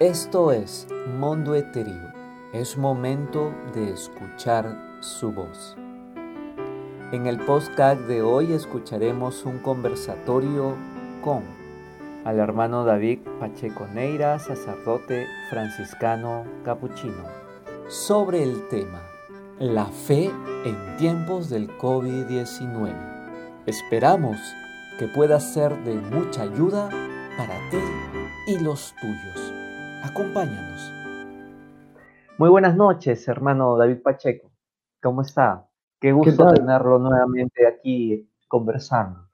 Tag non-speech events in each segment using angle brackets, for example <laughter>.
Esto es Mundo Etéreo. Es momento de escuchar su voz. En el podcast de hoy escucharemos un conversatorio con al hermano David Pacheco Neira, sacerdote franciscano capuchino, sobre el tema La fe en tiempos del COVID-19. Esperamos que pueda ser de mucha ayuda para ti y los tuyos. Acompáñanos. Muy buenas noches, hermano David Pacheco. ¿Cómo está? Qué gusto tenerlo nuevamente aquí conversando.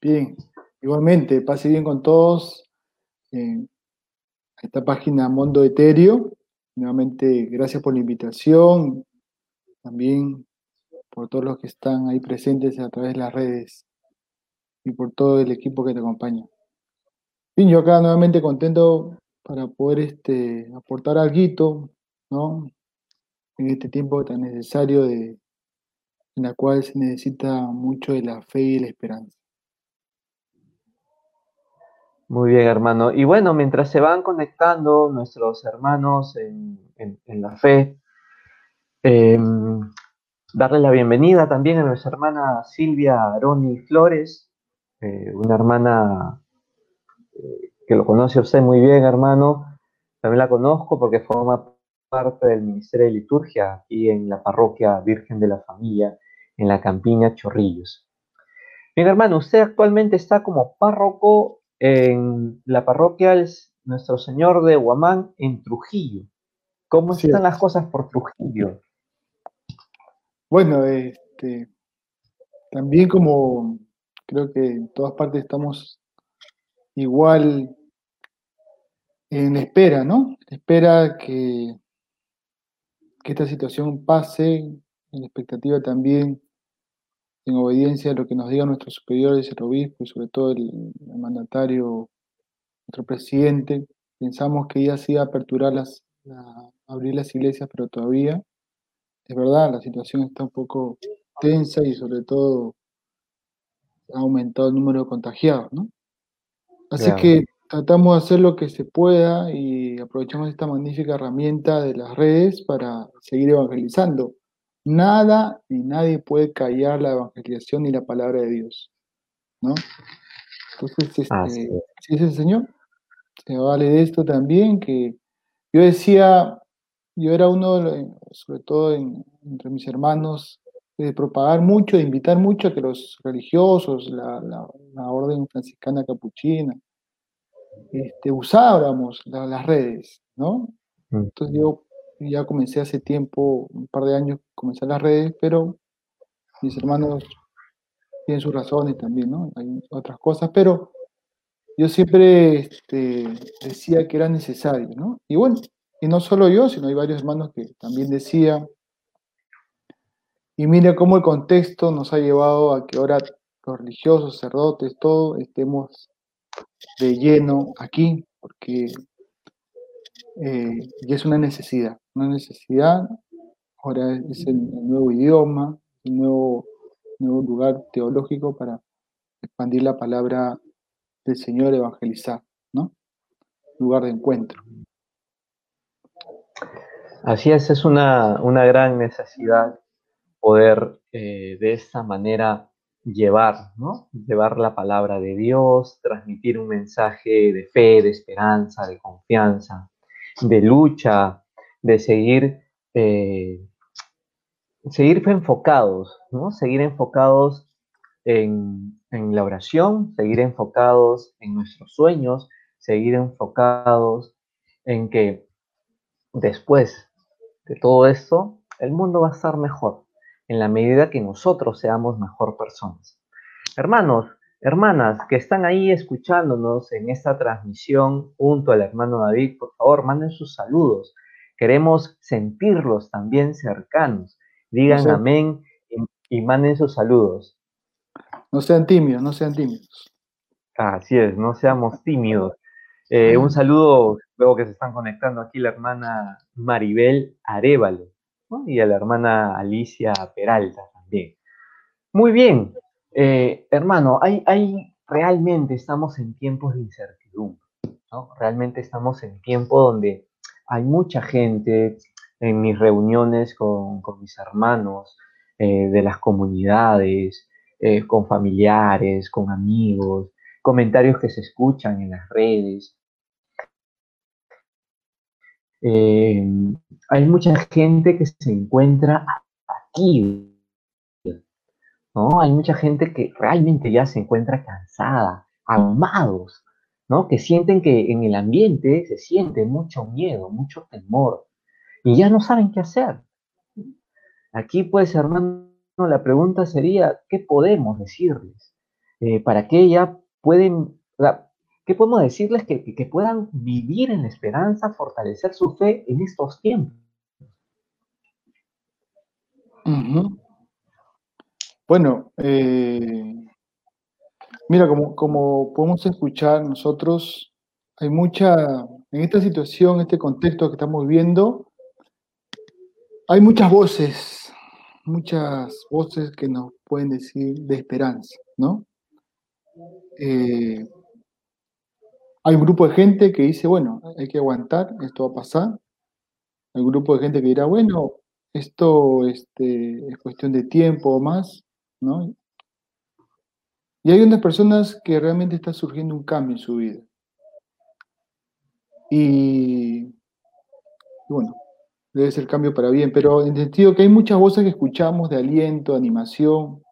Bien, igualmente, pase bien con todos. en esta página Mundo Etéreo. Nuevamente, gracias por la invitación. También por todos los que están ahí presentes a través de las redes y por todo el equipo que te acompaña. Bien, yo acá nuevamente contento para poder este, aportar algo, ¿no? En este tiempo tan necesario de, en la cual se necesita mucho de la fe y la esperanza. Muy bien, hermano. Y bueno, mientras se van conectando nuestros hermanos en, la fe, em, darle la bienvenida también a nuestra hermana Silvia Aroni Flores, eh, una hermana eh, que lo conoce usted muy bien, hermano. También la conozco porque forma parte del Ministerio de Liturgia aquí en la parroquia Virgen de la Familia, en la Campiña Chorrillos. Bien, hermano, usted actualmente está como párroco en la parroquia Nuestro Señor de Huamán, en Trujillo. ¿Cómo están las cosas por Trujillo? Bueno, este, también como creo que en todas partes estamos igual en espera, ¿no? Espera que, que esta situación pase, en expectativa también, en obediencia a lo que nos digan nuestros superiores, el obispo y sobre todo el, mandatario, nuestro presidente. Pensamos que ya se iba a aperturar las, abrir las iglesias, pero todavía, es verdad, la situación está un poco tensa y sobre todo ha aumentado el número de contagiados, ¿no? Así que tratamos de hacer lo que se pueda y aprovechamos esta magnífica herramienta de las redes para seguir evangelizando. Nada ni nadie puede callar la evangelización ni la palabra de Dios. ¿no? Entonces, este, si es el Señor, se vale de esto también, que yo decía, yo era uno, sobre todo entre mis hermanos, de propagar mucho, de invitar mucho a que los religiosos, la, la, orden franciscana capuchina, este, usáramos las redes, ¿no? Mm. Entonces yo ya comencé hace tiempo, un par de años, comencé las redes, pero mis hermanos tienen sus razones también, ¿no? Hay otras cosas, pero yo siempre este, decía que era necesario, ¿no? Y bueno, y no solo yo, sino hay varios hermanos que también decían, y mire cómo el contexto nos ha llevado a que ahora los religiosos, sacerdotes, todos estemos de lleno aquí, porque eh, es una necesidad, una necesidad, ahora es el, nuevo idioma, el nuevo, nuevo lugar teológico para expandir la palabra del Señor, evangelizar, ¿no? Lugar de encuentro. Así es, es una gran necesidad poder eh, de esta manera llevar, ¿no? Llevar la palabra de Dios, transmitir un mensaje de fe, de esperanza, de confianza, de lucha, de seguir, eh, seguir enfocados, ¿no? Seguir enfocados en, en la oración, seguir enfocados en nuestros sueños, seguir enfocados en que después de todo esto, el mundo va a estar mejor en la medida que nosotros seamos mejor personas. Hermanos, hermanas que están ahí escuchándonos en esta transmisión junto al hermano David, por favor, manden sus saludos. Queremos sentirlos también cercanos. Digan amén y, manden sus saludos. No sean tímidos, no sean tímidos. Así es, no seamos tímidos. Eh, un saludo, luego que se están conectando aquí la hermana Maribel Arevalo y a la hermana Alicia Peralta también. Muy bien, eh, hermano, hay, realmente estamos en tiempos de incertidumbre. Realmente estamos en tiempo donde hay mucha gente en mis reuniones con, mis hermanos eh, de las comunidades, eh, con familiares, con amigos, comentarios que se escuchan en las redes. Eh, hay mucha gente que se encuentra aquí, ¿no? Hay mucha gente que realmente ya se encuentra cansada, amados, ¿no? Que sienten que en el ambiente se siente mucho miedo, mucho temor, y ya no saben qué hacer. Aquí, pues, hermano, la pregunta sería, ¿qué podemos decirles? Eh, ¿Para que ya pueden, qué podemos decirles que, puedan vivir en la esperanza, fortalecer su fe en estos tiempos? Bueno, eh, mira, como, como podemos escuchar nosotros, hay mucha, en esta situación, este contexto que estamos viviendo, hay muchas voces, muchas voces que nos pueden decir de esperanza, ¿no? Eh, hay un grupo de gente que dice, bueno, hay que aguantar, esto va a pasar. Hay un grupo de gente que dirá, bueno, esto este, es cuestión de tiempo o más, ¿no? Y hay unas personas que realmente está surgiendo un cambio en su vida. Y, bueno, debe ser cambio para bien, pero en el sentido que hay muchas voces que escuchamos de aliento, de animación,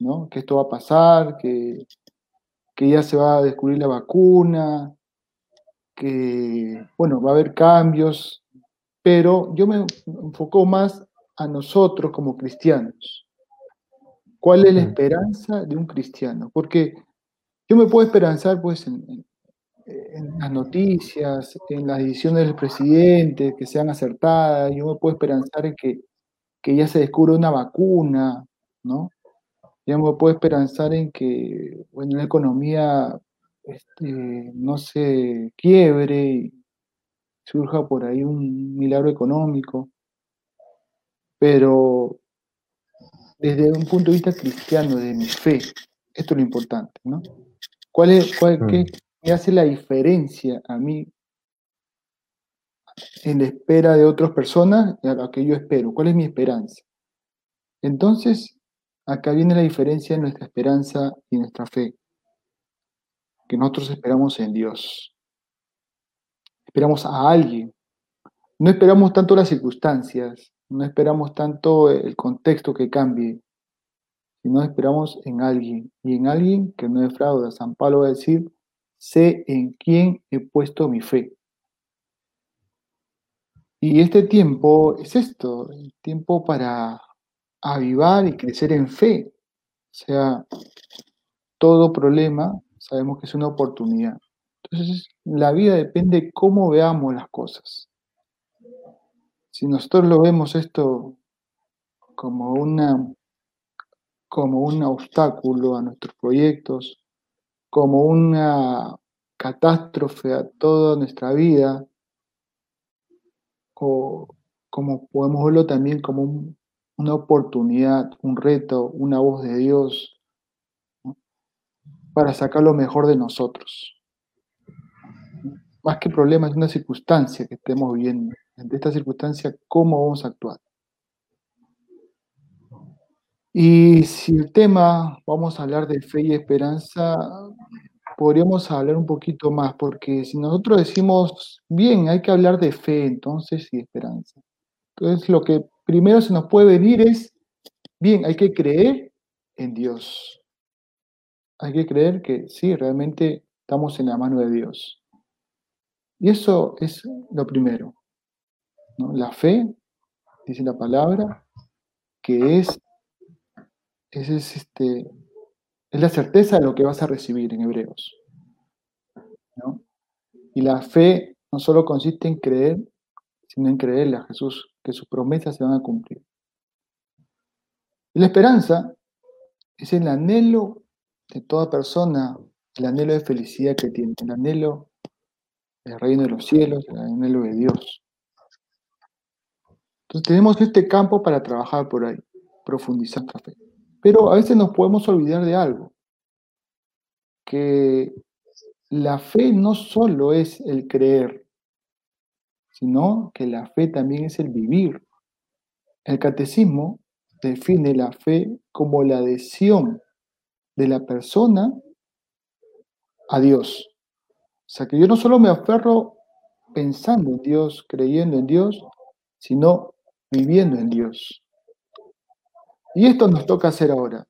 ¿no? Que esto va a pasar, que, que ya se va a descubrir la vacuna, que, bueno, va a haber cambios, pero yo me enfoco más a nosotros como cristianos. ¿Cuál es la esperanza de un cristiano? Porque yo me puedo esperanzar, pues, en, en las noticias, en las decisiones del presidente, que sean acertadas, yo me puedo esperanzar en que, ya se descubre una vacuna, ¿no? Me puedo esperanzar en que, bueno, la economía este, no se quiebre y surja por ahí un milagro económico, pero desde un punto de vista cristiano, de mi fe, esto es lo importante, ¿no? ¿Cuál es, cuál, qué, mm me hace la diferencia a mí en la espera de otras personas a lo que yo espero? ¿Cuál es mi esperanza? Entonces, acá viene la diferencia en nuestra esperanza y nuestra fe. Que nosotros esperamos en Dios. Esperamos a alguien. No esperamos tanto las circunstancias, no esperamos tanto el contexto que cambie, sino esperamos en alguien. Y en alguien que no defrauda. San Pablo va a decir, sé en quién he puesto mi fe. Y este tiempo es esto, el tiempo para avivar y crecer en fe. O sea, todo problema sabemos que es una oportunidad. Entonces, la vida depende de cómo veamos las cosas. Si nosotros lo vemos esto como una como un obstáculo a nuestros proyectos, como una catástrofe a toda nuestra vida, o como podemos verlo también como una oportunidad, un reto, una voz de Dios para sacar lo mejor de nosotros. Más que problemas, es una circunstancia que estemos viviendo. Ante esta circunstancia, ¿cómo vamos a actuar? Y si el tema, vamos a hablar de fe y esperanza, podríamos hablar un poquito más, porque si nosotros decimos, bien, hay que hablar de fe entonces y esperanza. Entonces lo que primero se nos puede venir es, bien, hay que creer en Dios. Hay que creer que sí, realmente estamos en la mano de Dios. Y eso es lo primero. La fe, dice la palabra, que es es, este, es la certeza de lo que vas a recibir en Hebreos. Y la fe no solo consiste en creer, sino en creerle a Jesús, que sus promesas se van a cumplir. Y la esperanza es el anhelo de toda persona, el anhelo de felicidad que tiene, el anhelo del reino de los cielos, el anhelo de Dios. Entonces tenemos este campo para trabajar por ahí, profundizar nuestra fe. Pero a veces nos podemos olvidar de algo, que la fe no solo es el creer, sino que la fe también es el vivir. El catecismo define la fe como la adhesión de la persona a Dios. O sea, que yo no solo me aferro pensando en Dios, creyendo en Dios, sino viviendo en Dios. Y esto nos toca hacer ahora.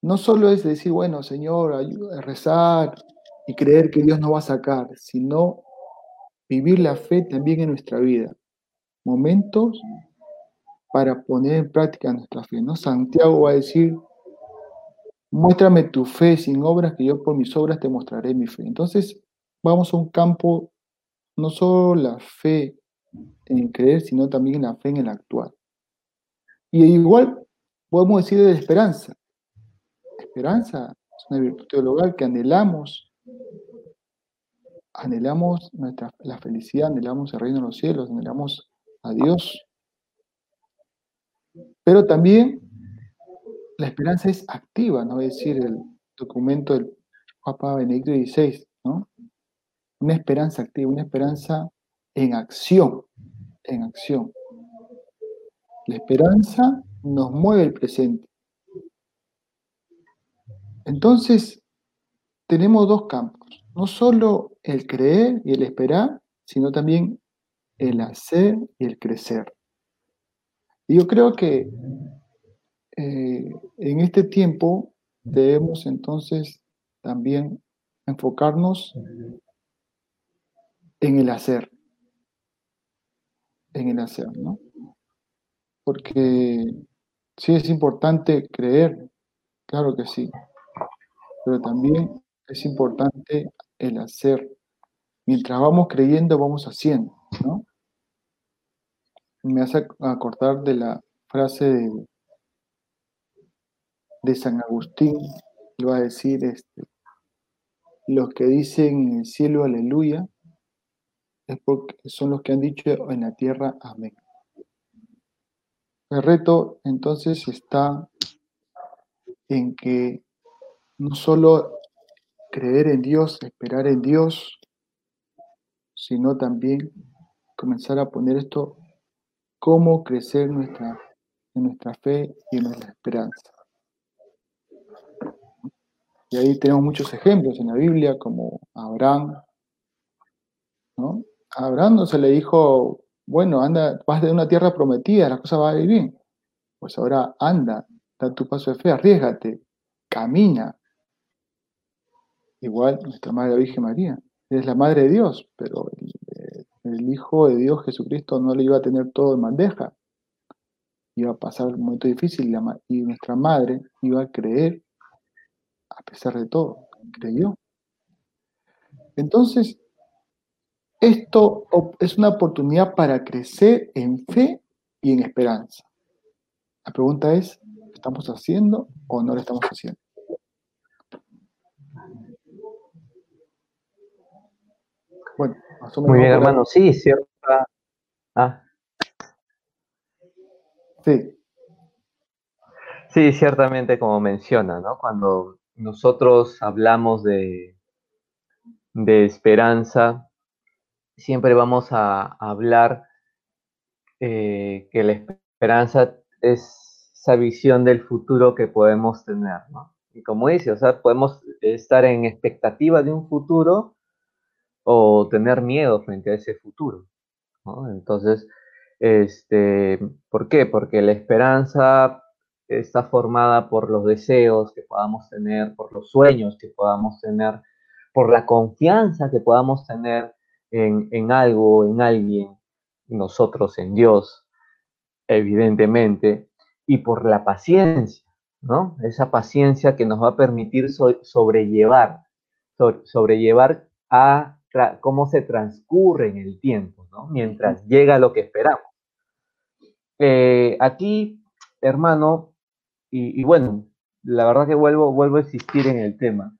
No solo es decir, bueno, Señor, rezar y creer que Dios nos va a sacar, sino vivir la fe también en nuestra vida. Momentos para poner en práctica nuestra fe. ¿no? Santiago va a decir, muéstrame tu fe sin obras, que yo por mis obras te mostraré mi fe. Entonces, vamos a un campo, no solo la fe en creer, sino también la fe en el actuar. Y igual podemos decir de esperanza. Esperanza es una virtud teologal que anhelamos, anhelamos nuestra, la felicidad, anhelamos el reino de los cielos, anhelamos a Dios. Pero también la esperanza es activa, ¿no? Es decir, el documento del Papa Benedicto XVI, ¿no? Una esperanza activa, una esperanza en acción, en acción. La esperanza nos mueve el presente. Entonces, tenemos dos campos, no solo el creer y el esperar, sino también el hacer y el crecer. Y yo creo que eh, en este tiempo debemos entonces también enfocarnos en el hacer, en el hacer, ¿no? Porque sí es importante creer, claro que sí, pero también es importante el hacer. Mientras vamos creyendo, vamos haciendo, ¿no? Me hace acordar de la frase de de San Agustín, lo va a decir este, los que dicen en el cielo aleluya, es porque son los que han dicho en la tierra amén. El reto entonces está en que no solo creer en Dios, esperar en Dios, sino también comenzar a poner esto, cómo crecer nuestra, en nuestra fe y en nuestra esperanza. Y ahí tenemos muchos ejemplos en la Biblia, como Abraham. ¿no? A Abraham no se le dijo, bueno, anda, vas de una tierra prometida, las cosas van a ir bien. Pues ahora anda, da tu paso de fe, arriesgate, camina. Igual nuestra Madre Virgen María, es la Madre de Dios, pero el, Hijo de Dios Jesucristo no le iba a tener todo en bandeja. Iba a pasar un momento difícil y nuestra Madre iba a creer a pesar de todo, creyó. Entonces, esto es una oportunidad para crecer en fe y en esperanza. La pregunta es, ¿lo estamos haciendo o no lo estamos haciendo? Bueno, Muy bien, hermano, sí, cierto. Ah. Sí. Sí, ciertamente como menciona, ¿no? Cuando nosotros hablamos de, de esperanza, siempre vamos a, hablar eh, que la esperanza es esa visión del futuro que podemos tener, ¿no? Y como dice, o sea, podemos estar en expectativa de un futuro o tener miedo frente a ese futuro. Entonces, este, ¿por qué? Porque la esperanza está formada por los deseos que podamos tener, por los sueños que podamos tener, por la confianza que podamos tener en, en algo, en alguien, nosotros en Dios, evidentemente, y por la paciencia, ¿no? Esa paciencia que nos va a permitir sobrellevar, sobrellevar a cómo se transcurre en el tiempo, ¿no? Mientras llega lo que esperamos. Eh, aquí, hermano, y, bueno, la verdad que vuelvo, vuelvo a insistir en el tema.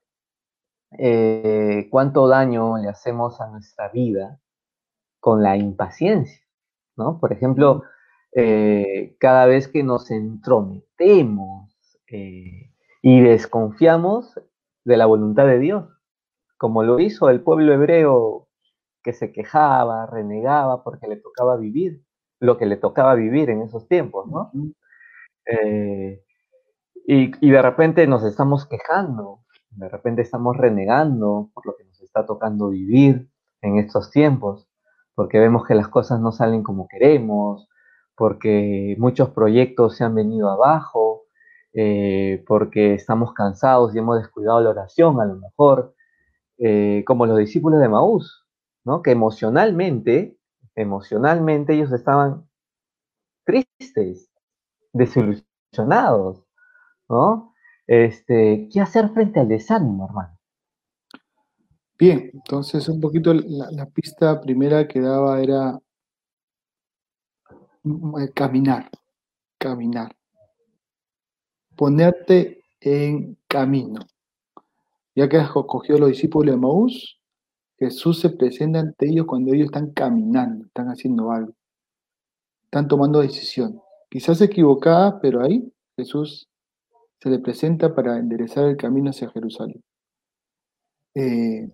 Eh, ¿Cuánto daño le hacemos a nuestra vida con la impaciencia? ¿no? Por ejemplo, eh, cada vez que nos entrometemos y desconfiamos de la voluntad de Dios, como lo hizo el pueblo hebreo que se quejaba, renegaba porque le tocaba vivir lo que le tocaba vivir en esos tiempos, ¿no? Eh, y, de repente nos estamos quejando, de repente estamos renegando por lo que nos está tocando vivir en estos tiempos, porque vemos que las cosas no salen como queremos, porque muchos proyectos se han venido abajo, eh, porque estamos cansados y hemos descuidado la oración a lo mejor, eh, como los discípulos de Maús, ¿no? que emocionalmente, emocionalmente ellos estaban tristes, desilusionados, ¿no? Este, ¿Qué hacer frente al desánimo, hermano? Bien, entonces un poquito la, pista primera que daba era eh, caminar, caminar, ponerte en camino. Ya que escogió los discípulos de Maús, Jesús se presenta ante ellos cuando ellos están caminando, están haciendo algo, están tomando decisión. Quizás equivocada, pero ahí Jesús se le presenta para enderezar el camino hacia Jerusalén. Eh,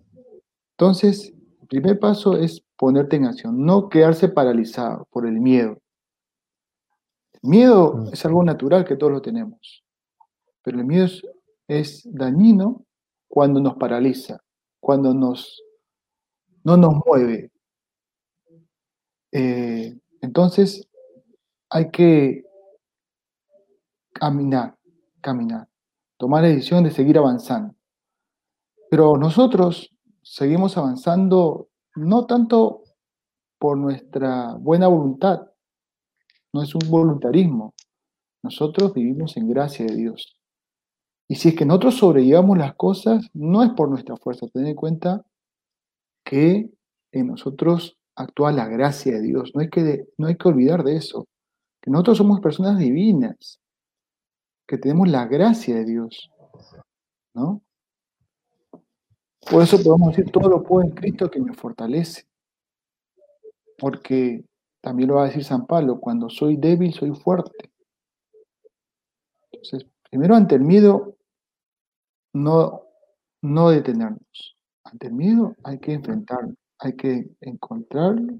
entonces, el primer paso es ponerte en acción, no quedarse paralizado por el miedo. El miedo mm. es algo natural que todos lo tenemos, pero el miedo es, dañino cuando nos paraliza, cuando nos, no nos mueve. Eh, entonces, hay que caminar, caminar, tomar la decisión de seguir avanzando. Pero nosotros seguimos avanzando no tanto por nuestra buena voluntad, no es un voluntarismo. Nosotros vivimos en gracia de Dios. Y si es que nosotros sobrellevamos las cosas, no es por nuestra fuerza. Ten en cuenta que en nosotros actúa la gracia de Dios. No hay que, no hay que olvidar de eso. Que nosotros somos personas divinas que tenemos la gracia de Dios, ¿no? Por eso podemos decir, todo lo puedo en Cristo que me fortalece. Porque también lo va a decir San Pablo, cuando soy débil, soy fuerte. Entonces, primero ante el miedo, no, no detenernos. Ante el miedo hay que enfrentarlo, hay que encontrarlo,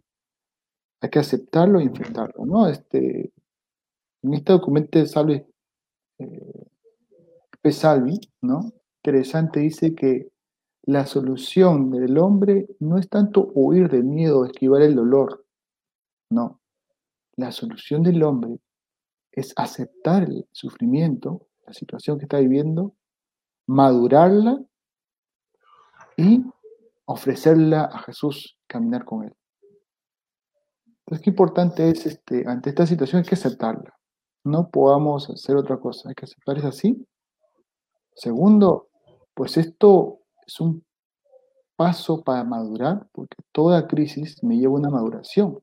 hay que aceptarlo y enfrentarlo, ¿no? Este, en este documento de Salve Pesalvi, ¿no? Interesante, dice que la solución del hombre no es tanto huir del miedo o esquivar el dolor, no. La solución del hombre es aceptar el sufrimiento, la situación que está viviendo, madurarla y ofrecerla a Jesús, caminar con Él. Entonces, qué importante es, este, ante esta situación, hay que aceptarla no podamos hacer otra cosa. Hay que aceptar es así. Segundo, pues esto es un paso para madurar, porque toda crisis me lleva a una maduración.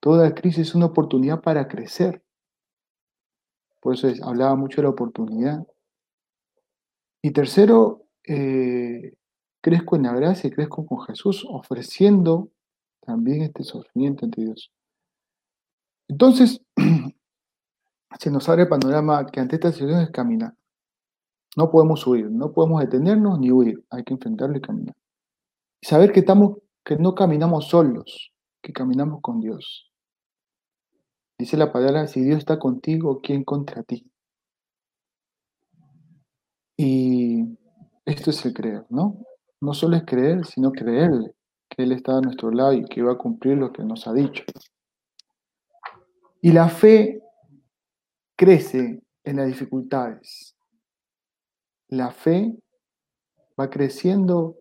Toda crisis es una oportunidad para crecer. Por eso hablaba mucho de la oportunidad. Y tercero, eh, crezco en la gracia y crezco con Jesús, ofreciendo también este sufrimiento ante Dios. Entonces, <clears throat> se nos abre el panorama que ante esta situación es caminar. No podemos huir, no podemos detenernos ni huir, hay que enfrentarlo y caminar. Y saber que, estamos, que no caminamos solos, que caminamos con Dios. Dice la palabra, si Dios está contigo, ¿quién contra ti? Y esto es el creer, ¿no? No solo es creer, sino creerle, que Él está a nuestro lado y que va a cumplir lo que nos ha dicho. Y la fe crece en las dificultades. La fe va creciendo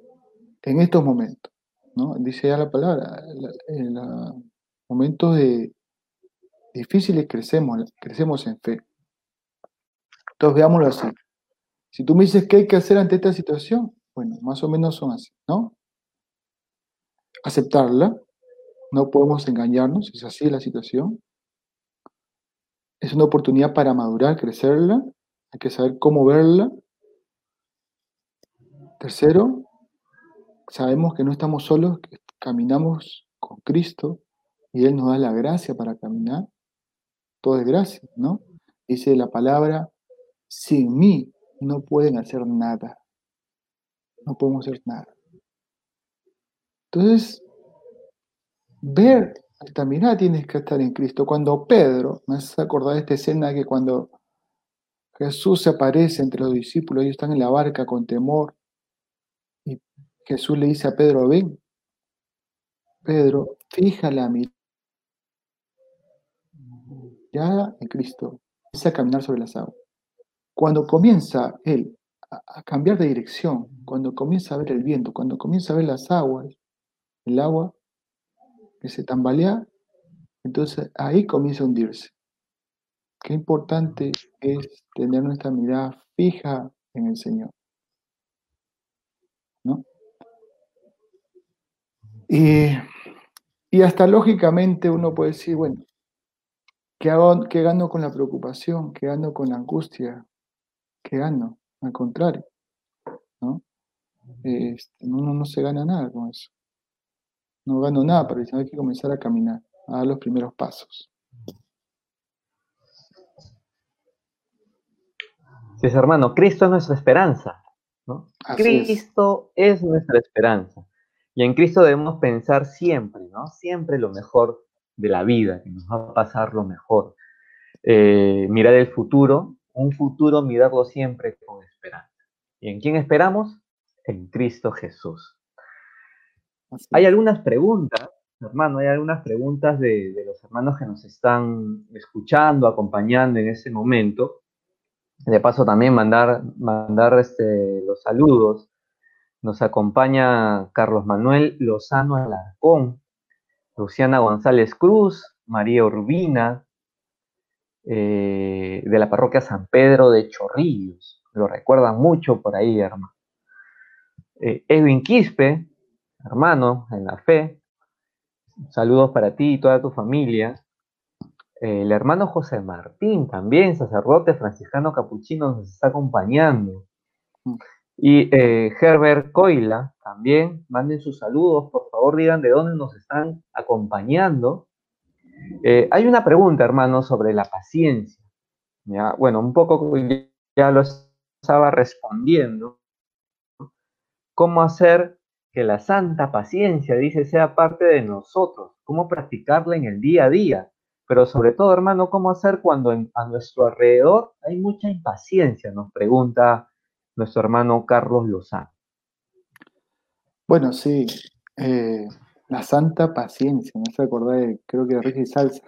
en estos momentos, ¿no? Dice ya la palabra, en los momentos de difíciles crecemos, crecemos en fe. Entonces veámoslo así. Si tú me dices qué hay que hacer ante esta situación, bueno, más o menos son así, ¿no? Aceptarla, no podemos engañarnos, es así la situación. Es una oportunidad para madurar, crecerla. Hay que saber cómo verla. Tercero, sabemos que no estamos solos, que caminamos con Cristo y Él nos da la gracia para caminar. Todo es gracia, ¿no? Dice la palabra, sin mí no pueden hacer nada. no podemos hacer nada. Entonces, ver esta mirada tienes que estar en Cristo. Cuando Pedro, me hace acordar de esta escena que cuando Jesús se aparece entre los discípulos, ellos están en la barca con temor, y Jesús le dice a Pedro, ven, Pedro, fija la mirada en Cristo, empieza a caminar sobre las aguas. Cuando comienza él a, cambiar de dirección, cuando comienza a ver el viento, cuando comienza a ver las aguas, el agua que se tambalea, entonces ahí comienza a hundirse. Qué importante es tener nuestra mirada fija en el Señor. ¿No? Y, y hasta lógicamente uno puede decir, bueno, ¿qué, ¿qué gano con la preocupación? ¿Qué gano con la angustia? ¿Qué gano? Al contrario, ¿no? Este, uno no se gana nada con eso. No gano nada, pero hay que comenzar a caminar, a dar los primeros pasos. Sí, hermano, Cristo es nuestra esperanza. ¿no? Cristo es. nuestra esperanza. Y en Cristo debemos pensar siempre, ¿no? Siempre lo mejor de la vida, que nos va a pasar lo mejor. Eh, mirar el futuro, un futuro mirarlo siempre con esperanza. ¿Y en quién esperamos? En Cristo Jesús. Hay algunas preguntas, hermano, hay algunas preguntas de, de, los hermanos que nos están escuchando, acompañando en ese momento. De paso también mandar, mandar este, los saludos. Nos acompaña Carlos Manuel Lozano Alarcón, Luciana González Cruz, María Urbina, eh, de la parroquia San Pedro de Chorrillos. Lo recuerdan mucho por ahí, hermano. Eh, Edwin Quispe, hermano en la fe. Saludos para ti y toda tu familia. El hermano José Martín, también sacerdote franciscano capuchino, nos está acompañando. Y eh, Herbert Coila, también, manden sus saludos, por favor digan de dónde nos están acompañando. Eh, hay una pregunta, hermano, sobre la paciencia. Bueno, un poco ya lo estaba respondiendo. ¿Cómo hacer que la santa paciencia, dice, sea parte de nosotros? ¿Cómo practicarla en el día a día? Pero sobre todo, hermano, ¿cómo hacer cuando a nuestro alrededor hay mucha impaciencia? Nos pregunta nuestro hermano Carlos Lozano. Bueno, sí. Eh, la santa paciencia, me hace acordar de, creo que de Ricky Salsa.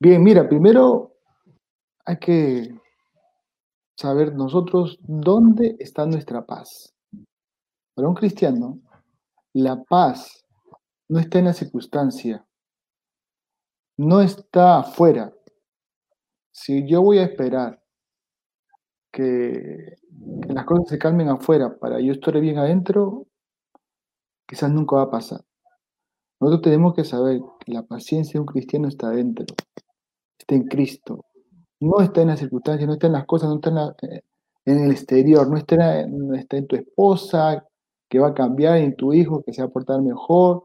Bien, mira, primero hay que saber nosotros dónde está nuestra paz. Para un cristiano, la paz no está en la circunstancia, no está afuera. Si yo voy a esperar que, que las cosas se calmen afuera para yo estar bien adentro, quizás nunca va a pasar. Nosotros tenemos que saber que la paciencia de un cristiano está dentro, está en Cristo. No está en las circunstancias, no está en las cosas, no está en, eh, el exterior, no está, no está en tu esposa que va a cambiar, en tu hijo que se va a portar mejor,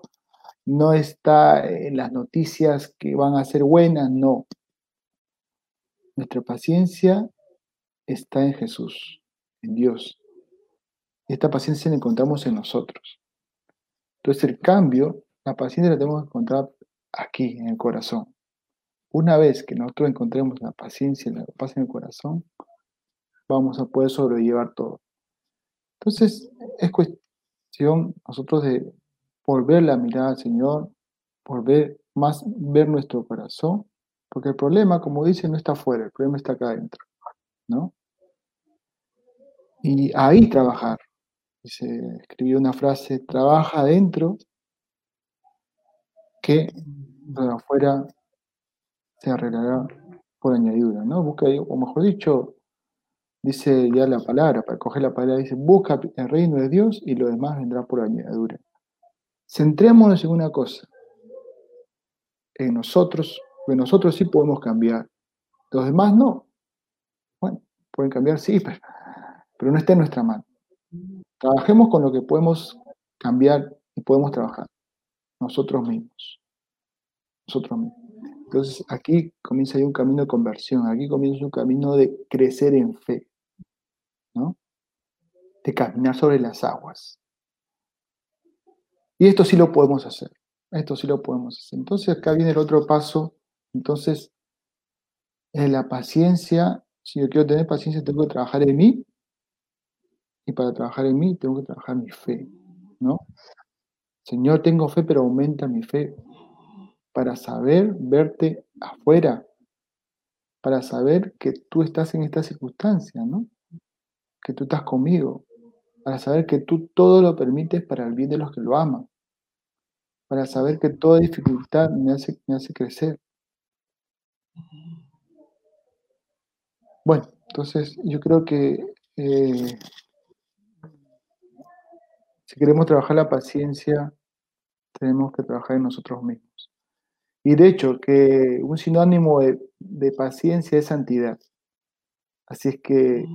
no está en las noticias que van a ser buenas, no. Nuestra paciencia está en Jesús, en Dios. Esta paciencia la encontramos en nosotros. Entonces el cambio, la paciencia la tenemos que encontrar aquí, en el corazón. Una vez que nosotros encontremos la paciencia y la paz en el corazón, vamos a poder sobrellevar todo. Entonces es cuestión nosotros de volver la mirada al Señor, volver más ver nuestro corazón, porque el problema, como dice, no está afuera, el problema está acá adentro, ¿no? Y ahí trabajar, se escribió una frase, trabaja adentro que de afuera se arreglará por añadidura, ¿no? Busca, o mejor dicho, dice ya la palabra, para coger la palabra, dice, busca el reino de Dios y lo demás vendrá por añadidura. Centrémonos en una cosa, en nosotros, porque nosotros sí podemos cambiar, los demás no. Bueno, pueden cambiar, sí, <laughs> pero, pero no está en nuestra mano. Trabajemos con lo que podemos cambiar y podemos trabajar. Nosotros mismos. Nosotros mismos. Entonces aquí comienza un camino de conversión, aquí comienza un camino de crecer en fe. ¿no? de caminar sobre las aguas. Y esto sí lo podemos hacer. Esto sí lo podemos hacer. Entonces acá viene el otro paso. Entonces, en la paciencia, si yo quiero tener paciencia, tengo que trabajar en mí. Y para trabajar en mí, tengo que trabajar mi fe. ¿No? Señor, tengo fe, pero aumenta mi fe para saber verte afuera, para saber que tú estás en esta circunstancia, ¿no? Que tú estás conmigo, para saber que tú todo lo permites para el bien de los que lo aman, para saber que toda dificultad me hace, me hace crecer. Bueno, entonces yo creo que eh, si queremos trabajar la paciencia, tenemos que trabajar en nosotros mismos. Y de hecho, que un sinónimo de, paciencia es santidad. Así es que,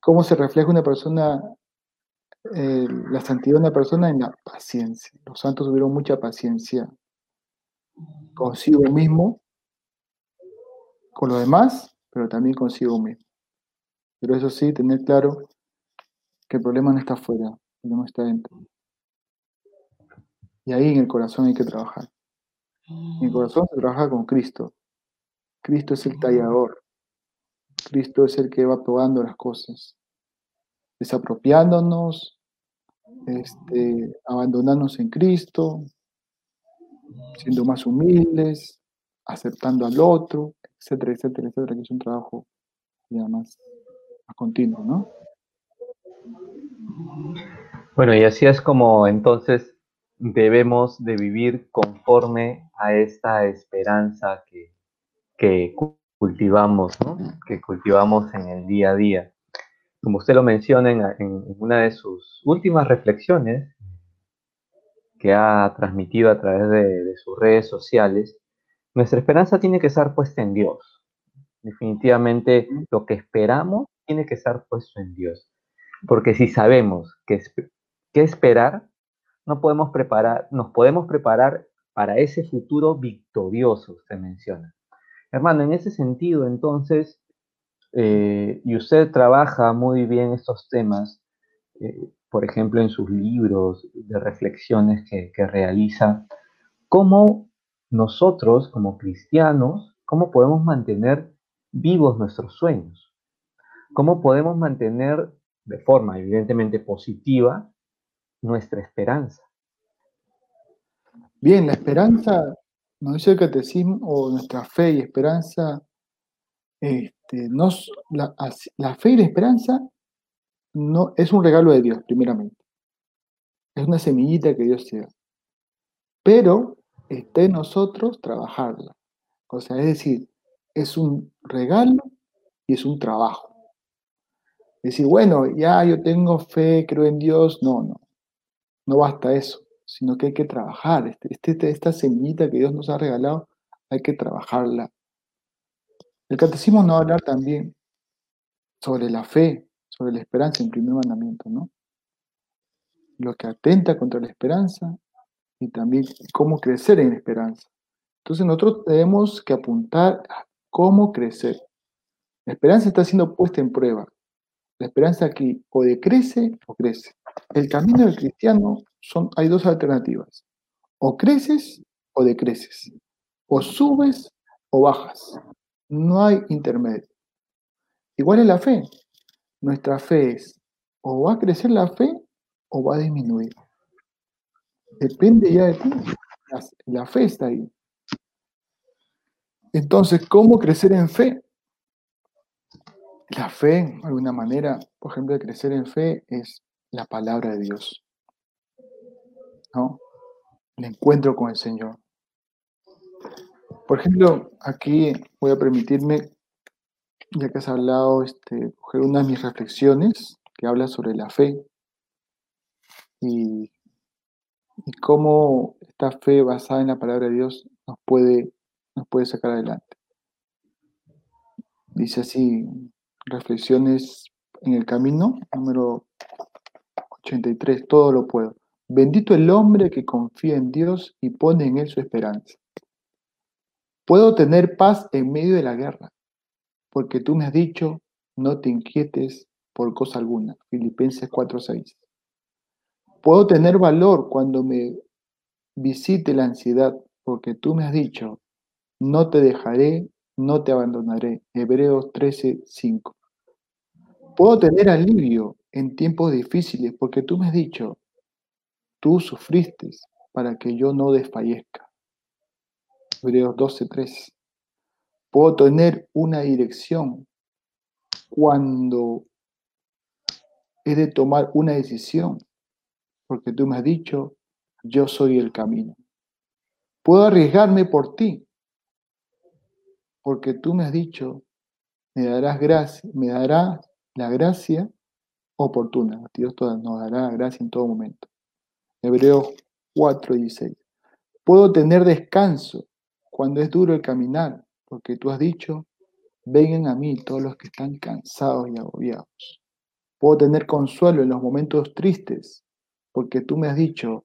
¿cómo se refleja una persona, eh, la santidad de una persona en la paciencia? Los santos tuvieron mucha paciencia consigo mismo, con los demás, pero también consigo mismo. Pero eso sí, tener claro que el problema no está afuera, el problema está dentro. Y ahí en el corazón hay que trabajar. En el corazón se trabaja con Cristo. Cristo es el tallador. Cristo es el que va probando las cosas. Desapropiándonos, este, abandonándonos en Cristo, siendo más humildes, aceptando al otro, etcétera, etcétera, etcétera, que es un trabajo ya más, más continuo, ¿no? Bueno, y así es como entonces debemos de vivir conforme a esta esperanza que, cultivamos, que cultivamos en el día a día. Como usted lo menciona en, una de sus últimas reflexiones, que ha transmitido a través de, sus redes sociales, nuestra esperanza tiene que estar puesta en Dios. Definitivamente lo que esperamos tiene que estar puesto en Dios. Porque si sabemos qué esperar, no podemos preparar, nos podemos preparar para ese futuro victorioso, usted menciona. Hermano, en ese sentido, entonces, eh, y usted trabaja muy bien estos temas, eh, por ejemplo, en sus libros de reflexiones que, que realiza, ¿cómo nosotros, como cristianos, cómo podemos mantener vivos nuestros sueños? ¿Cómo podemos mantener de forma evidentemente positiva nuestra esperanza. Bien, la esperanza, nos dice el catecismo, o nuestra fe y esperanza, este, nos, la, fe y la esperanza no, es un regalo de Dios, primeramente. Es una semillita que Dios te da. Pero está en nosotros trabajarla. O sea, es decir, es un regalo y es un trabajo. Decir, bueno, ya yo tengo fe, creo en Dios. No, no. No basta eso, sino que hay que trabajar. Este, este, esta semillita que Dios nos ha regalado, hay que trabajarla. El catecismo nos va a hablar también sobre la fe, sobre la esperanza en primer mandamiento, ¿no? Lo que atenta contra la esperanza y también cómo crecer en esperanza. Entonces nosotros tenemos que apuntar a cómo crecer. La esperanza está siendo puesta en prueba. La esperanza aquí o decrece o crece. El camino del cristiano son, hay dos alternativas. O creces o decreces. O subes o bajas. No hay intermedio. Igual es la fe. Nuestra fe es o va a crecer la fe o va a disminuir. Depende ya de ti. la fe está ahí. Entonces, ¿cómo crecer en fe? La fe, alguna manera, por ejemplo, de crecer en fe es la palabra de Dios. ¿No? El encuentro con el Señor. Por ejemplo, aquí voy a permitirme, ya que has hablado, este, coger una de mis reflexiones que habla sobre la fe y, y cómo esta fe basada en la palabra de Dios nos puede, nos puede sacar adelante. Dice así, Reflexiones en el camino, número 83, todo lo puedo. Bendito el hombre que confía en Dios y pone en él su esperanza. Puedo tener paz en medio de la guerra, porque tú me has dicho, no te inquietes por cosa alguna. Filipenses 4:6. Puedo tener valor cuando me visite la ansiedad, porque tú me has dicho, no te dejaré, no te abandonaré. Hebreos 13:5. Puedo tener alivio en tiempos difíciles, porque tú me has dicho, tú sufriste para que yo no desfallezca. Hebreos 12:3. Puedo tener una dirección cuando he de tomar una decisión, porque tú me has dicho, yo soy el camino. Puedo arriesgarme por ti, porque tú me has dicho, me darás gracia, me dará la gracia oportuna. Dios nos dará gracia en todo momento. Hebreos 4 16. Puedo tener descanso cuando es duro el caminar, porque tú has dicho, vengan a mí todos los que están cansados y agobiados. Puedo tener consuelo en los momentos tristes, porque tú me has dicho,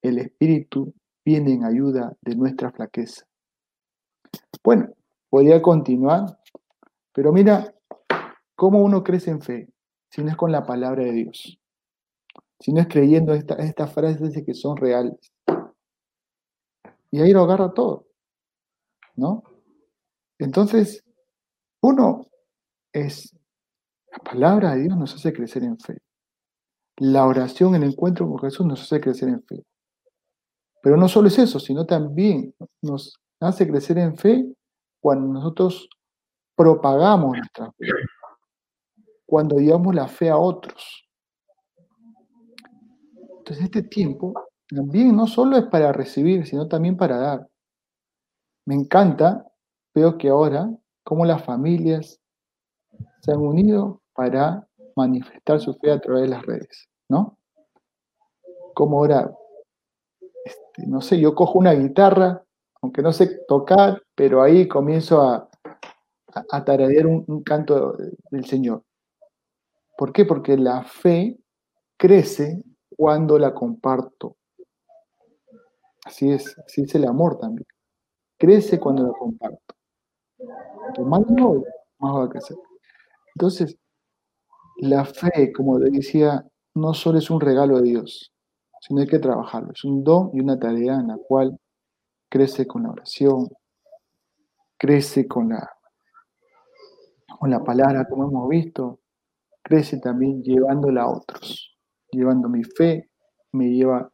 el Espíritu viene en ayuda de nuestra flaqueza. Bueno, podría continuar, pero mira cómo uno crece en fe, si no es con la palabra de Dios, si no es creyendo estas frases que son reales. Y ahí lo agarra todo, ¿no? Entonces, uno es, la palabra de Dios nos hace crecer en fe. La oración, el encuentro con Jesús nos hace crecer en fe. Pero no solo es eso, sino también nos hace crecer en fe cuando nosotros propagamos nuestra fe, cuando llevamos la fe a otros. Entonces este tiempo también no solo es para recibir, sino también para dar. Me encanta, veo que ahora, como las familias se han unido para manifestar su fe a través de las redes, ¿no? Como ahora este, no sé, yo cojo una guitarra, aunque no sé tocar, pero ahí comienzo a, a, tararear un, canto del Señor. ¿Por qué? Porque la fe crece cuando la comparto. Así es, así es el amor también. Crece cuando la comparto. no, más va a crecer. Entonces, la fe, como decía, no solo es un regalo de Dios, sino hay que trabajarlo. Es un don y una tarea en la cual crece con la oración, crece con la, con la palabra, como hemos visto, crece también llevándola a otros, llevando mi fe, me lleva,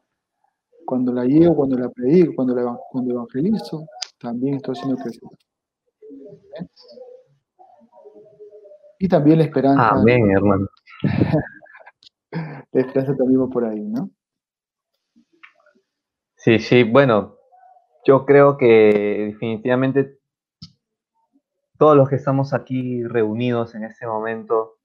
cuando la llevo, cuando la predico, cuando, la, cuando evangelizo, también estoy haciendo crecer. ¿Eh? Y también la esperanza. Amén, hermano. <laughs> la esperanza también va por ahí, ¿no? Sí, sí, bueno, yo creo que definitivamente todos los que estamos aquí reunidos en este momento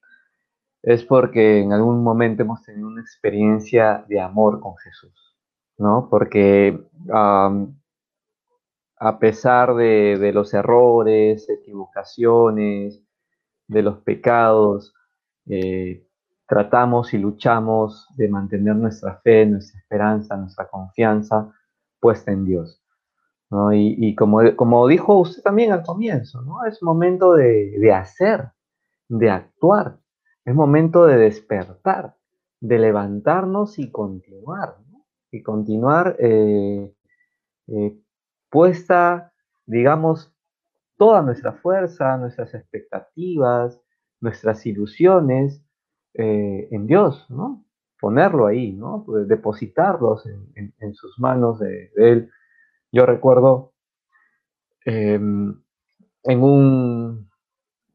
es porque en algún momento hemos tenido una experiencia de amor con Jesús, ¿no? Porque a pesar de, los errores, equivocaciones, de los pecados, eh, tratamos y luchamos de mantener nuestra fe, nuestra esperanza, nuestra confianza puesta en Dios. Y, como, como, dijo usted también al comienzo, ¿no? es momento de, hacer, de actuar, es momento de despertar, de levantarnos y continuar, y continuar eh, eh, puesta, digamos, toda nuestra fuerza, nuestras expectativas, nuestras ilusiones eh, en Dios, ¿no? Ponerlo ahí, ¿no? Pues, depositarlos en, sus manos de, Él. Yo recuerdo em, en, un,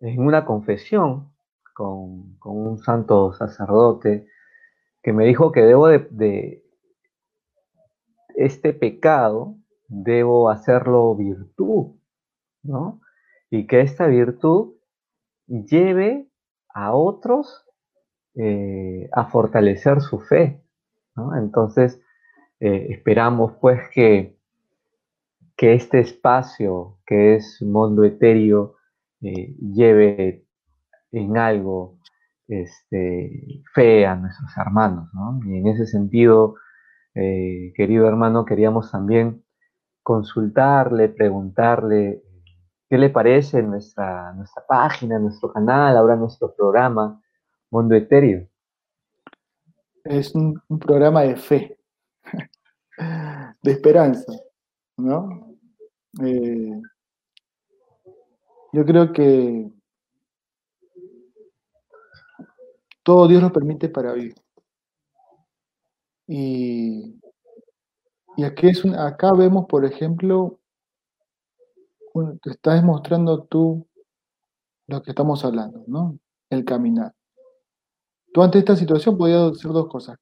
en una confesión con, un santo sacerdote que me dijo que debo de, de este pecado, debo hacerlo virtud, ¿no? Y que esta virtud lleve a otros eh, a fortalecer su fe. Entonces, eh, esperamos pues que, que este espacio que es mundo etéreo eh, lleve en algo este, fe a nuestros hermanos. Y en ese sentido, querido hermano, queríamos también consultarle, preguntarle ¿Qué le parece nuestra, nuestra página, nuestro canal, ahora nuestro programa Mundo Etéreo? Es un, programa de fe, <laughs> de esperanza, ¿no? Eh, yo creo que todo Dios lo permite para vivir. Y, aquí es acá vemos, por ejemplo, te estás demostrando tú lo que estamos hablando, ¿no? El caminar. Tú ante esta situación podías hacer dos cosas,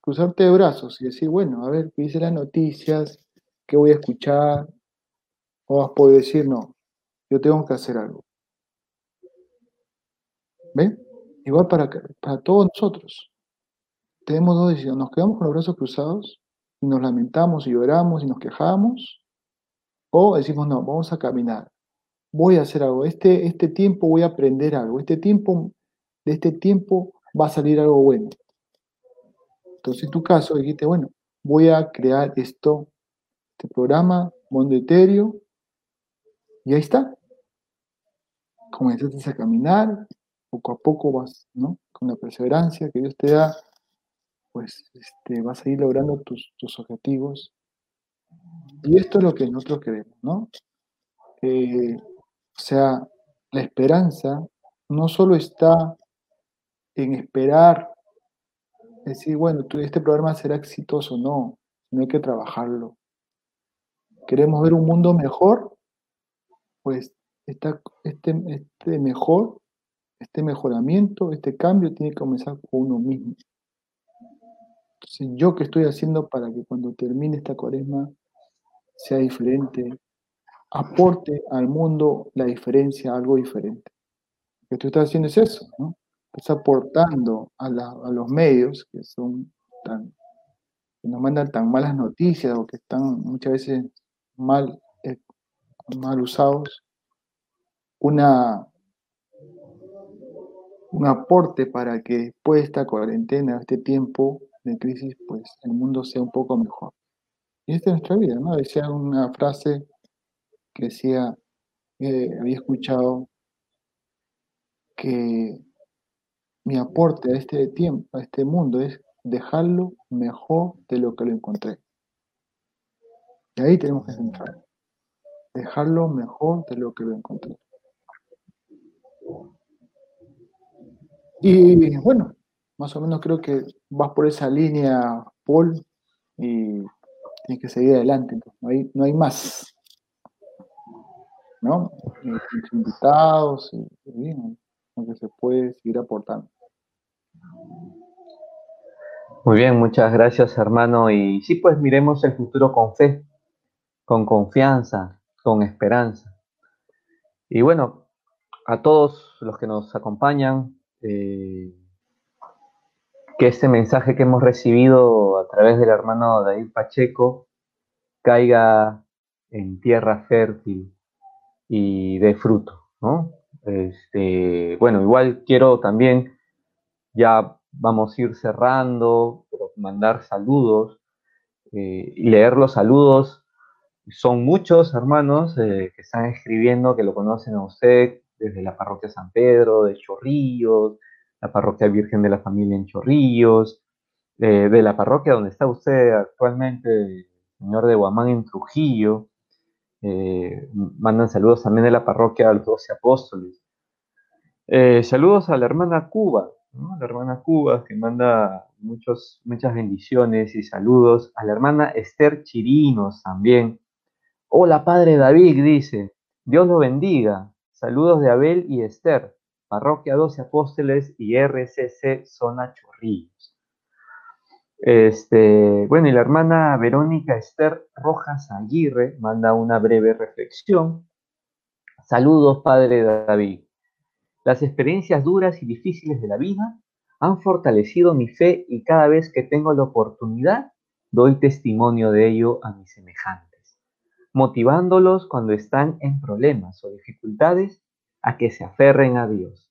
cruzarte de brazos y decir, bueno, a ver, ¿qué dice las noticias? ¿Qué voy a escuchar? O a poder decir, no, yo tengo que hacer algo. ¿Ven? Igual para, para todos nosotros. Tenemos dos decisiones. Nos quedamos con los brazos cruzados y nos lamentamos y lloramos y nos quejamos. O decimos, no, vamos a caminar. Voy a hacer algo. Este, este tiempo voy a aprender algo. Este tiempo, de este tiempo va a salir algo bueno. Entonces, en tu caso, dijiste, bueno, voy a crear esto, este programa, Mundo Etéreo, y ahí está. Comenzaste a caminar, poco a poco vas, ¿no? Con la perseverancia que Dios te da, pues este, vas a ir logrando tus, objetivos. Y esto es lo que nosotros queremos, ¿no? o sea, la esperanza no solo está en esperar, decir, bueno, este programa será exitoso, no, no hay que trabajarlo. Queremos ver un mundo mejor, pues este, este mejor este mejoramiento, este cambio tiene que comenzar con uno mismo. Entonces, ¿yo qué estoy haciendo para que cuando termine esta cuaresma sea diferente? Aporte al mundo la diferencia, algo diferente. Lo que tú estás haciendo es eso, ¿no? Estás aportando a, los medios que son que nos mandan tan malas noticias o que están muchas veces mal, mal usados, una, un aporte para que después de esta cuarentena, este tiempo de crisis, pues el mundo sea un poco mejor. Y esta es nuestra vida, ¿no? Decía una frase que decía, había escuchado que mi aporte a este tiempo, a este mundo, es dejarlo mejor de lo que lo encontré. Y ahí tenemos que centrar. Dejarlo mejor de lo que lo encontré. Y bueno, más o menos creo que vas por esa línea, Paul, y tienes que seguir adelante. No hay, no hay más. ¿No? invitados, y, lo que se puede seguir aportando. Muy bien, muchas gracias hermano. Y sí, pues miremos el futuro con fe, con confianza, con esperanza. Y bueno, a todos los que nos acompañan, eh, que este mensaje que hemos recibido a través del hermano David Pacheco caiga en tierra fértil y de fruto, ¿no? Este, bueno, igual quiero también, ya vamos a ir cerrando, mandar saludos eh, y leer los saludos. Son muchos hermanos eh, que están escribiendo, que lo conocen a usted, desde la parroquia San Pedro, de Chorrillos, la parroquia Virgen de la Familia en Chorrillos, eh, de la parroquia donde está usted actualmente, señor de Guamán en Trujillo. Eh, mandan saludos también de la parroquia de los Doce Apóstoles. Saludos a la hermana Cuba, la hermana Cuba que manda muchos, muchas bendiciones y saludos. A la hermana Esther Chirinos también. Hola, padre David, dice. Dios lo bendiga. Saludos de Abel y Esther, Parroquia 12 Apóstoles y RCC Zona Chorrillos. Este, bueno, y la hermana Verónica Esther Rojas Aguirre manda una breve reflexión. Saludos, Padre David. Las experiencias duras y difíciles de la vida han fortalecido mi fe y cada vez que tengo la oportunidad doy testimonio de ello a mis semejantes motivándolos cuando están en problemas o dificultades a que se aferren a Dios,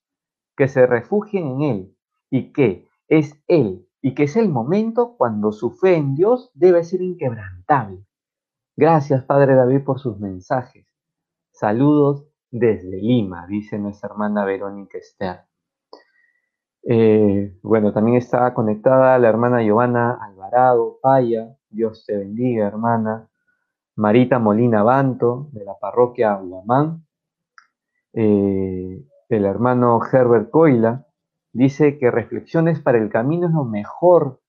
que se refugien en Él y que es Él y que es el momento cuando su fe en Dios debe ser inquebrantable. Gracias, Padre David, por sus mensajes. Saludos desde Lima, dice nuestra hermana Verónica Esther. Eh, bueno, también está conectada la hermana Giovanna Alvarado Paya. Dios te bendiga, hermana. Marita Molina Banto, de la parroquia Huamán. Eh, el hermano Herbert Coila dice que reflexiones para el camino es lo mejor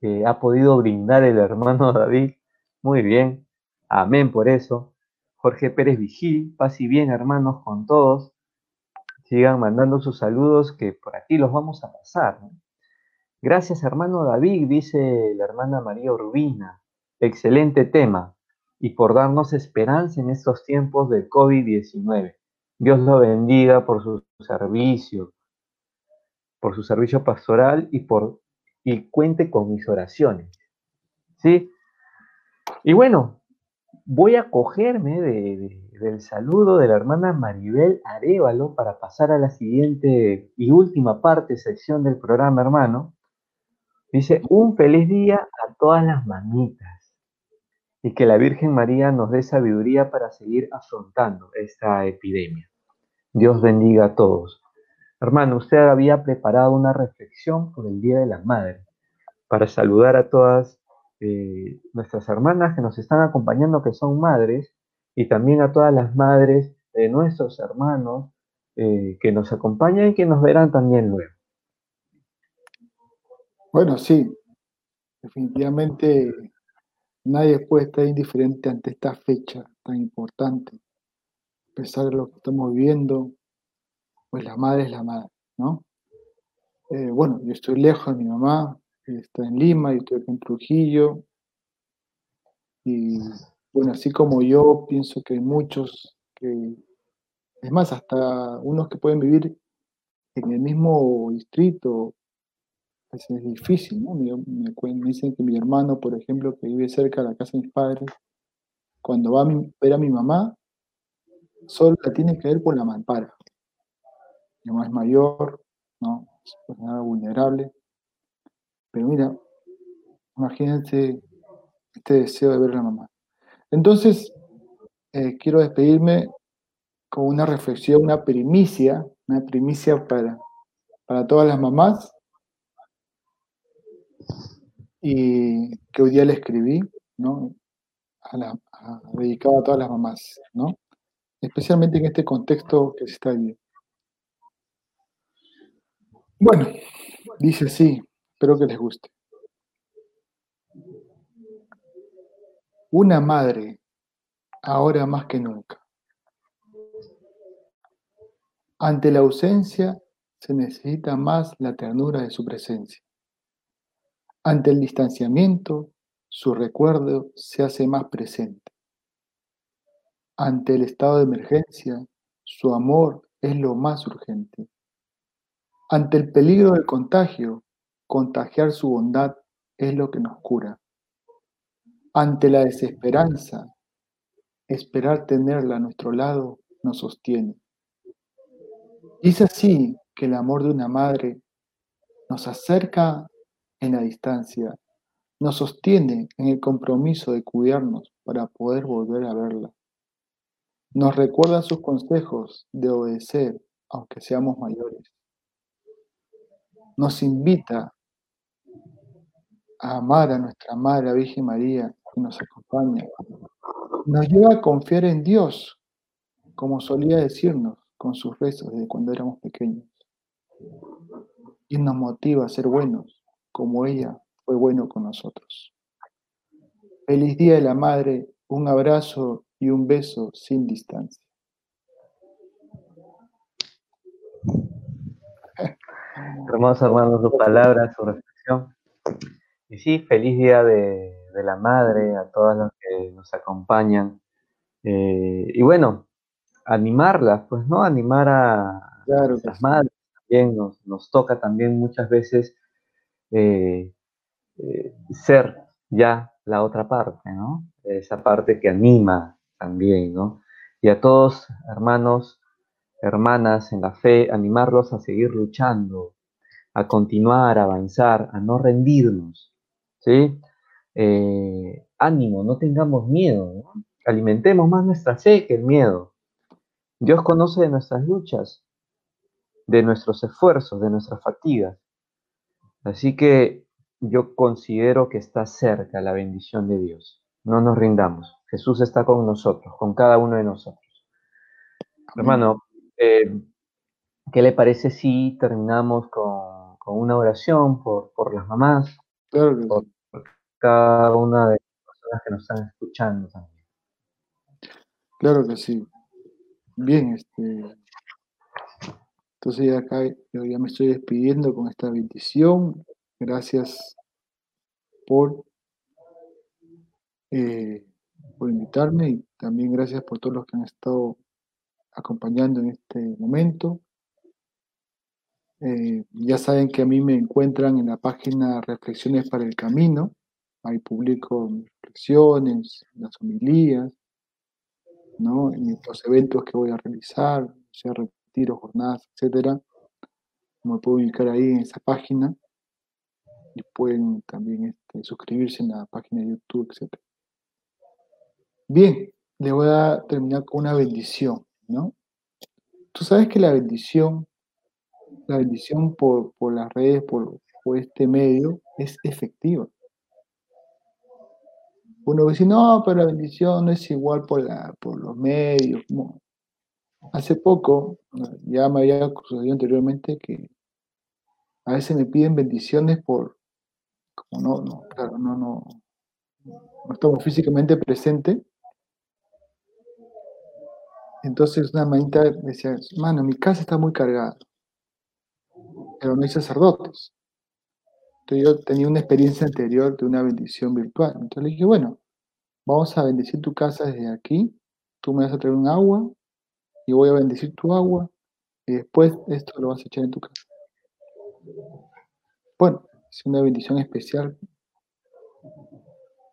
que ha podido brindar el hermano <laughs> David. Muy bien. Amén por eso. Jorge Pérez Vigil, paz y bien, hermanos, con todos. Sigan mandando sus saludos que por aquí los vamos a pasar. Gracias, hermano David, dice la hermana María Urbina. Excelente tema y por darnos esperanza en estos tiempos del COVID-19. Dios lo bendiga por su servicio, por su servicio pastoral y por y cuente con mis oraciones. ¿Sí? Y bueno, voy a cogerme de, del saludo de la hermana Maribel Arevalo para pasar a la siguiente y última parte, sección del programa, hermano. Dice, un feliz día a todas las mamitas y que la Virgen María nos dé sabiduría para seguir afrontando esta epidemia. Dios bendiga a todos. Hermano, usted había preparado una reflexión por el Día de la Madre para saludar a todas eh, nuestras hermanas que nos están acompañando, que son madres, y también a todas las madres de nuestros hermanos eh, que nos acompañan y que nos verán también luego. Bueno, sí, definitivamente nadie puede estar indiferente ante esta fecha tan importante. A pesar de lo que estamos viviendo, pues la madre es la madre, ¿no? Eh, bueno, yo estoy lejos de mi mamá, está en Lima, y estoy en Trujillo, y bueno, así como yo, pienso que hay muchos que, es más, hasta unos que pueden vivir en el mismo distrito, es difícil, ¿no? Me, dicen que mi hermano, por ejemplo, que vive cerca de la casa de mis padres, cuando va a ver a mi mamá, solo la tiene que ver por la mampara. Mi mamá es mayor, ¿no? Es vulnerable. Pero mira, imagínense este deseo de ver a la mamá. Entonces, eh, quiero despedirme con una reflexión, una primicia, una primicia para, para todas las mamás y que hoy día le escribí, ¿no? A la, dedicado a todas las mamás, ¿no? Especialmente en este contexto que se está viviendo. Bueno, dice así, espero que les guste. Una madre, ahora más que nunca. Ante la ausencia se necesita más la ternura de su presencia. Ante el distanciamiento, su recuerdo se hace más presente. Ante el estado de emergencia, su amor es lo más urgente. Ante el peligro del contagio, contagiar su bondad es lo que nos cura. Ante la desesperanza, esperar tenerla a nuestro lado nos sostiene. Y es así que el amor de una madre nos acerca en la distancia, nos sostiene en el compromiso de cuidarnos para poder volver a verla. Nos recuerda sus consejos de obedecer aunque seamos mayores. Nos invita a amar a nuestra Madre, Virgen María, que nos acompaña. Nos lleva a confiar en Dios, como solía decirnos con sus rezos desde cuando éramos pequeños. Y nos motiva a ser buenos, como ella fue bueno con nosotros. Feliz Día de la Madre, un abrazo y un beso sin distancia. <laughs> Hermoso hermano, su palabra, su reflexión. Y sí, feliz día de, la madre, a todas las que nos acompañan. Eh, y bueno, animarlas, pues, ¿no? Animar a, las madres también, nos, toca también muchas veces eh, eh, ser ya la otra parte, ¿no? Esa parte que anima también, ¿no? Y a todos, hermanos, hermanas en la fe, animarlos a seguir luchando, a continuar, a avanzar, a no rendirnos, ¿sí? Eh, ánimo, no tengamos miedo, alimentemos más nuestra fe que el miedo. Dios conoce de nuestras luchas, de nuestros esfuerzos, de nuestras fatigas. Así que yo considero que está cerca la bendición de Dios. No nos rindamos. Jesús está con nosotros, con cada uno de nosotros. Hermano, eh, ¿qué le parece si terminamos con, una oración por, las mamás? por, cada una de las personas que nos están escuchando también. Claro que sí. Bien, este, entonces ya acá yo ya me estoy despidiendo con esta bendición. Gracias por, eh, por invitarme y también gracias por todos los que han estado acompañando en este momento. Eh, ya saben que a mí me encuentran en la página Reflexiones para el Camino. Ahí publico mis reflexiones, las homilías, ¿no? Los eventos que voy a realizar, retiro, jornadas, etcétera. Me puedo ubicar ahí en esa página y pueden también este, suscribirse en la página de YouTube, etcétera. Bien, le voy a terminar con una bendición, ¿no? Tú sabes que la bendición, la bendición por, las redes, por, este medio, es efectiva. Uno dice, no, pero la bendición no es igual por, la, por los medios. Hace poco, ya me había sucedido anteriormente que a veces me piden bendiciones por, como no, no, claro, no, no, no estamos físicamente presentes, entonces una manita decía, mano, mi casa está muy cargada, pero no hay sacerdotes. Entonces yo tenía una experiencia anterior de una bendición virtual. Entonces le dije, bueno, vamos a bendecir tu casa desde aquí, tú me vas a traer un agua y voy a bendecir tu agua y después esto lo vas a echar en tu casa. Bueno, es una bendición especial.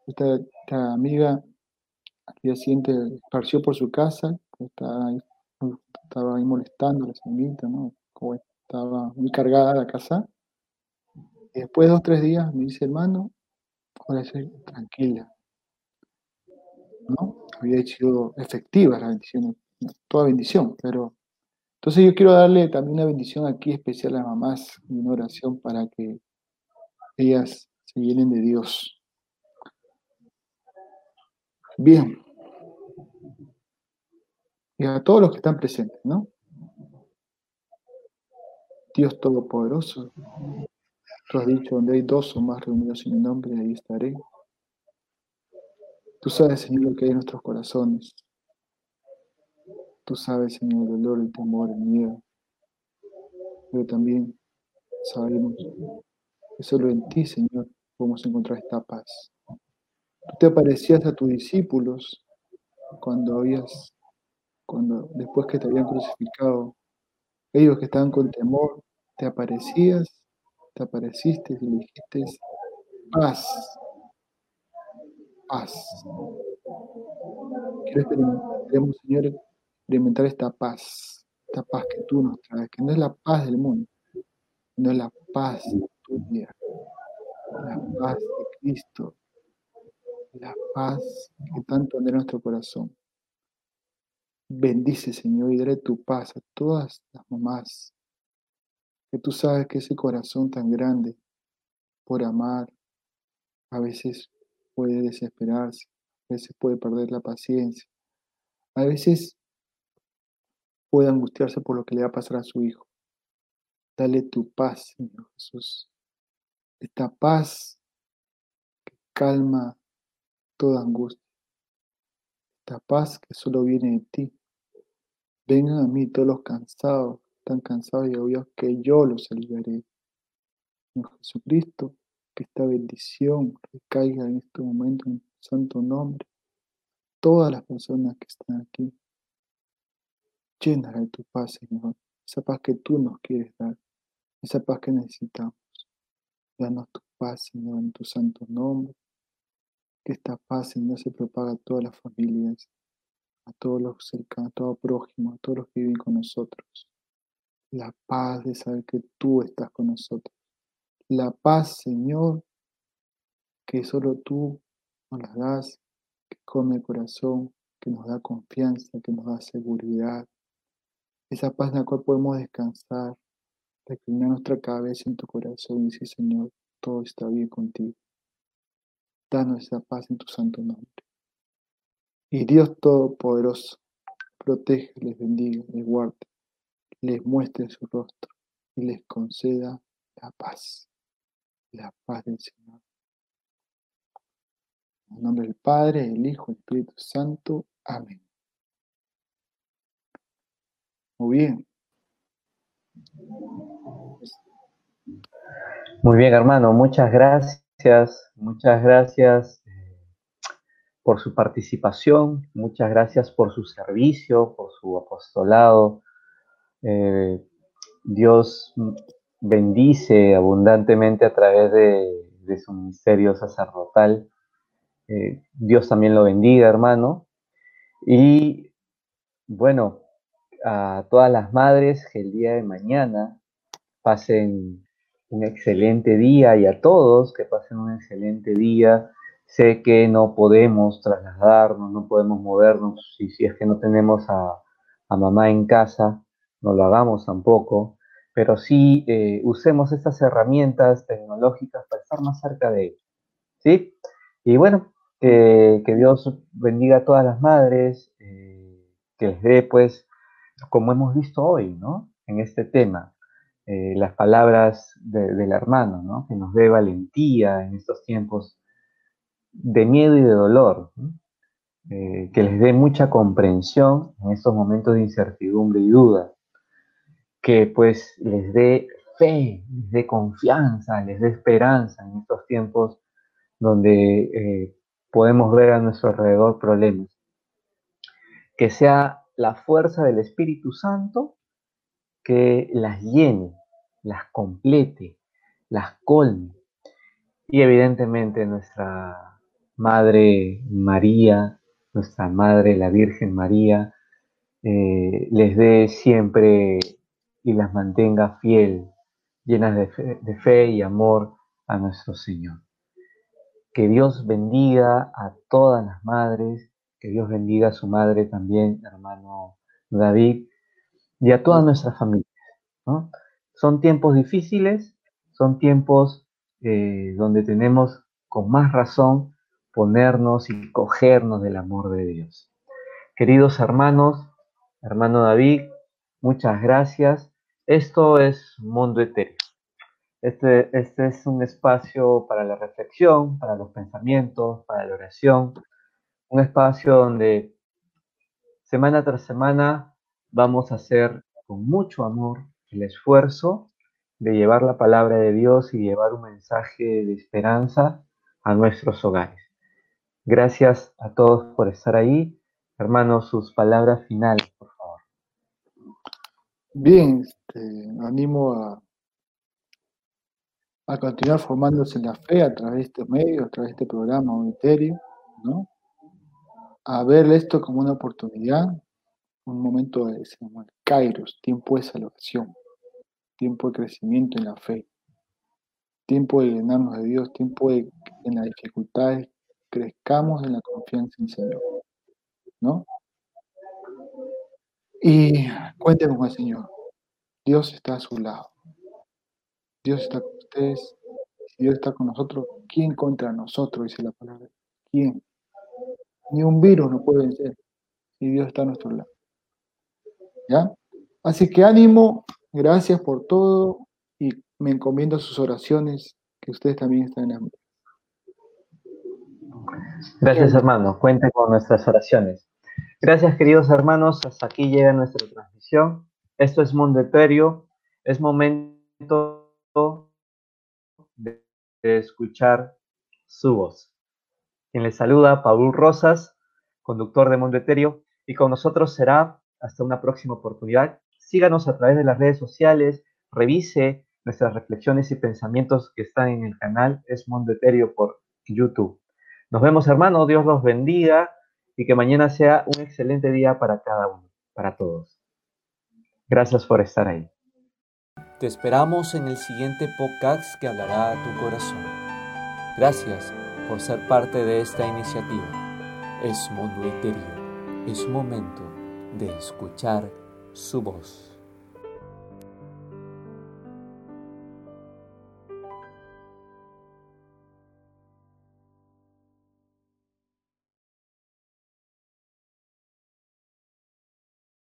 Esta, esta amiga al día siguiente esparció por su casa estaba ahí, molestando a la señorita, ¿no? Como estaba muy cargada la casa. Y después de dos o tres días me dice, hermano, ahora estoy tranquila. ¿No? Había sido efectiva la bendición, toda bendición, pero entonces yo quiero darle también una bendición aquí especial a las mamás una oración para que ellas se llenen de Dios. Bien, y a todos los que están presentes, ¿no? Dios Todopoderoso, tú has dicho, donde hay dos o más reunidos en mi nombre, ahí estaré. Tú sabes, Señor, lo que hay en nuestros corazones. Tú sabes, Señor, el dolor, el temor, el miedo. Pero también sabemos que solo en ti, Señor, podemos encontrar esta paz. Tú te aparecías a tus discípulos cuando habías cuando después que te habían crucificado, ellos que estaban con temor, te aparecías, te apareciste y le dijiste, paz, paz. Queremos, Señor, experimentar esta paz, esta paz que tú nos traes, que no es la paz del mundo, no es la paz tuya, la paz de Cristo, la paz que tanto anhela nuestro corazón. Bendice, Señor, y dale tu paz a todas las mamás, que tú sabes que ese corazón tan grande por amar a veces puede desesperarse, a veces puede perder la paciencia, a veces puede angustiarse por lo que le va a pasar a su hijo. Dale tu paz, Señor Jesús. Esta paz que calma toda angustia. Esta paz que solo viene de ti. Vengan a mí todos los cansados, tan cansados y agobiados, que yo los aliviaré. En Jesucristo, que esta bendición recaiga en este momento en tu santo nombre. Todas las personas que están aquí, llenas de tu paz, Señor. Esa paz que tú nos quieres dar, esa paz que necesitamos. Danos tu paz, Señor, en tu santo nombre. Que esta paz, Señor, se propaga a todas las familias, a todos los cercanos, a todo prójimo, a todos los que viven con nosotros. La paz de saber que tú estás con nosotros. La paz, Señor, que solo tú nos la das, que come el corazón, que nos da confianza, que nos da seguridad, esa paz en la cual podemos descansar, reclinar nuestra cabeza en tu corazón y decir, Señor, todo está bien contigo. Danos esa paz en tu santo nombre. Y Dios Todopoderoso, protege, les bendiga, les guarde, les muestre su rostro y les conceda la paz, la paz del Señor. En nombre del Padre, del Hijo, del Espíritu Santo. Amén. Muy bien. Muy bien, hermano. Muchas gracias. Muchas gracias eh, por su participación. Muchas gracias por su servicio, por su apostolado. Eh, Dios bendice abundantemente a través de, su ministerio sacerdotal eh, Dios también lo bendiga, hermano. Y bueno, a todas las madres que el día de mañana pasen un excelente día y a todos que pasen un excelente día. Sé que no podemos trasladarnos, no podemos movernos y si es que no tenemos a, mamá en casa, no lo hagamos tampoco, pero sí eh, usemos estas herramientas tecnológicas para estar más cerca de ellos. ¿Sí? Y bueno, que Dios bendiga a todas las madres, eh, que les dé, pues, como hemos visto hoy, ¿no? En este tema, eh, las palabras del hermano, ¿no? Que nos dé valentía en estos tiempos de miedo y de dolor, eh, que les dé mucha comprensión en estos momentos de incertidumbre y duda, que pues les dé fe, les dé confianza, les dé esperanza en estos tiempos donde podemos ver a nuestro alrededor problemas. Que sea la fuerza del Espíritu Santo que las llene, las complete, las colme. Y evidentemente nuestra Madre María, nuestra Madre la Virgen María, eh, les dé siempre y las mantenga fiel, llenas de fe y amor a nuestro Señor. Que Dios bendiga a todas las madres, que Dios bendiga a su madre también, hermano David, y a todas nuestras familias. Son tiempos difíciles, son tiempos eh, donde tenemos con más razón ponernos y cogernos del amor de Dios. Queridos hermanos, hermano David, muchas gracias. Esto es Mundo Etéreo. Este, este, es un espacio para la reflexión, para los pensamientos, para la oración, un espacio donde semana tras semana vamos a hacer con mucho amor el esfuerzo de llevar la palabra de Dios y llevar un mensaje de esperanza a nuestros hogares. Gracias a todos por estar ahí. Hermanos, sus palabras finales, por favor. Bien, este, animo a a continuar formándose en la fe a través de estos medios, a través de este programa unitario, ¿no? A ver esto como una oportunidad, un momento de se kairos, tiempo de salvación, tiempo de crecimiento en la fe, tiempo de llenarnos de Dios, tiempo de en las dificultades crezcamos en la confianza en el Señor, ¿no? Y cuenten con el Señor. Dios está a su lado. Dios está con ustedes. Si Dios está con nosotros, ¿quién contra nosotros? Dice la palabra. ¿Quién? Ni un virus nos puede vencer si Dios está a nuestro lado. ¿Ya? Así que ánimo, gracias por todo y me encomiendo a sus oraciones, que ustedes también están en hambre. Gracias, hermano. Cuenten con nuestras oraciones. Gracias, queridos hermanos. Hasta aquí llega nuestra transmisión. Esto es Mundo Etéreo. Es momento de, escuchar su voz. Quien les saluda, Paul Rosas, conductor de Mundo Etéreo, y con nosotros será hasta una próxima oportunidad. Síganos a través de las redes sociales, revise nuestras reflexiones y pensamientos que están en el canal Es Mundo Etéreo por YouTube. Nos vemos, hermanos, Dios los bendiga y que mañana sea un excelente día para cada uno, para todos. Gracias por estar ahí. Te esperamos en el siguiente podcast que hablará a tu corazón. Gracias por ser parte de esta iniciativa. Es Mundo Etéreo. Es momento de escuchar su voz.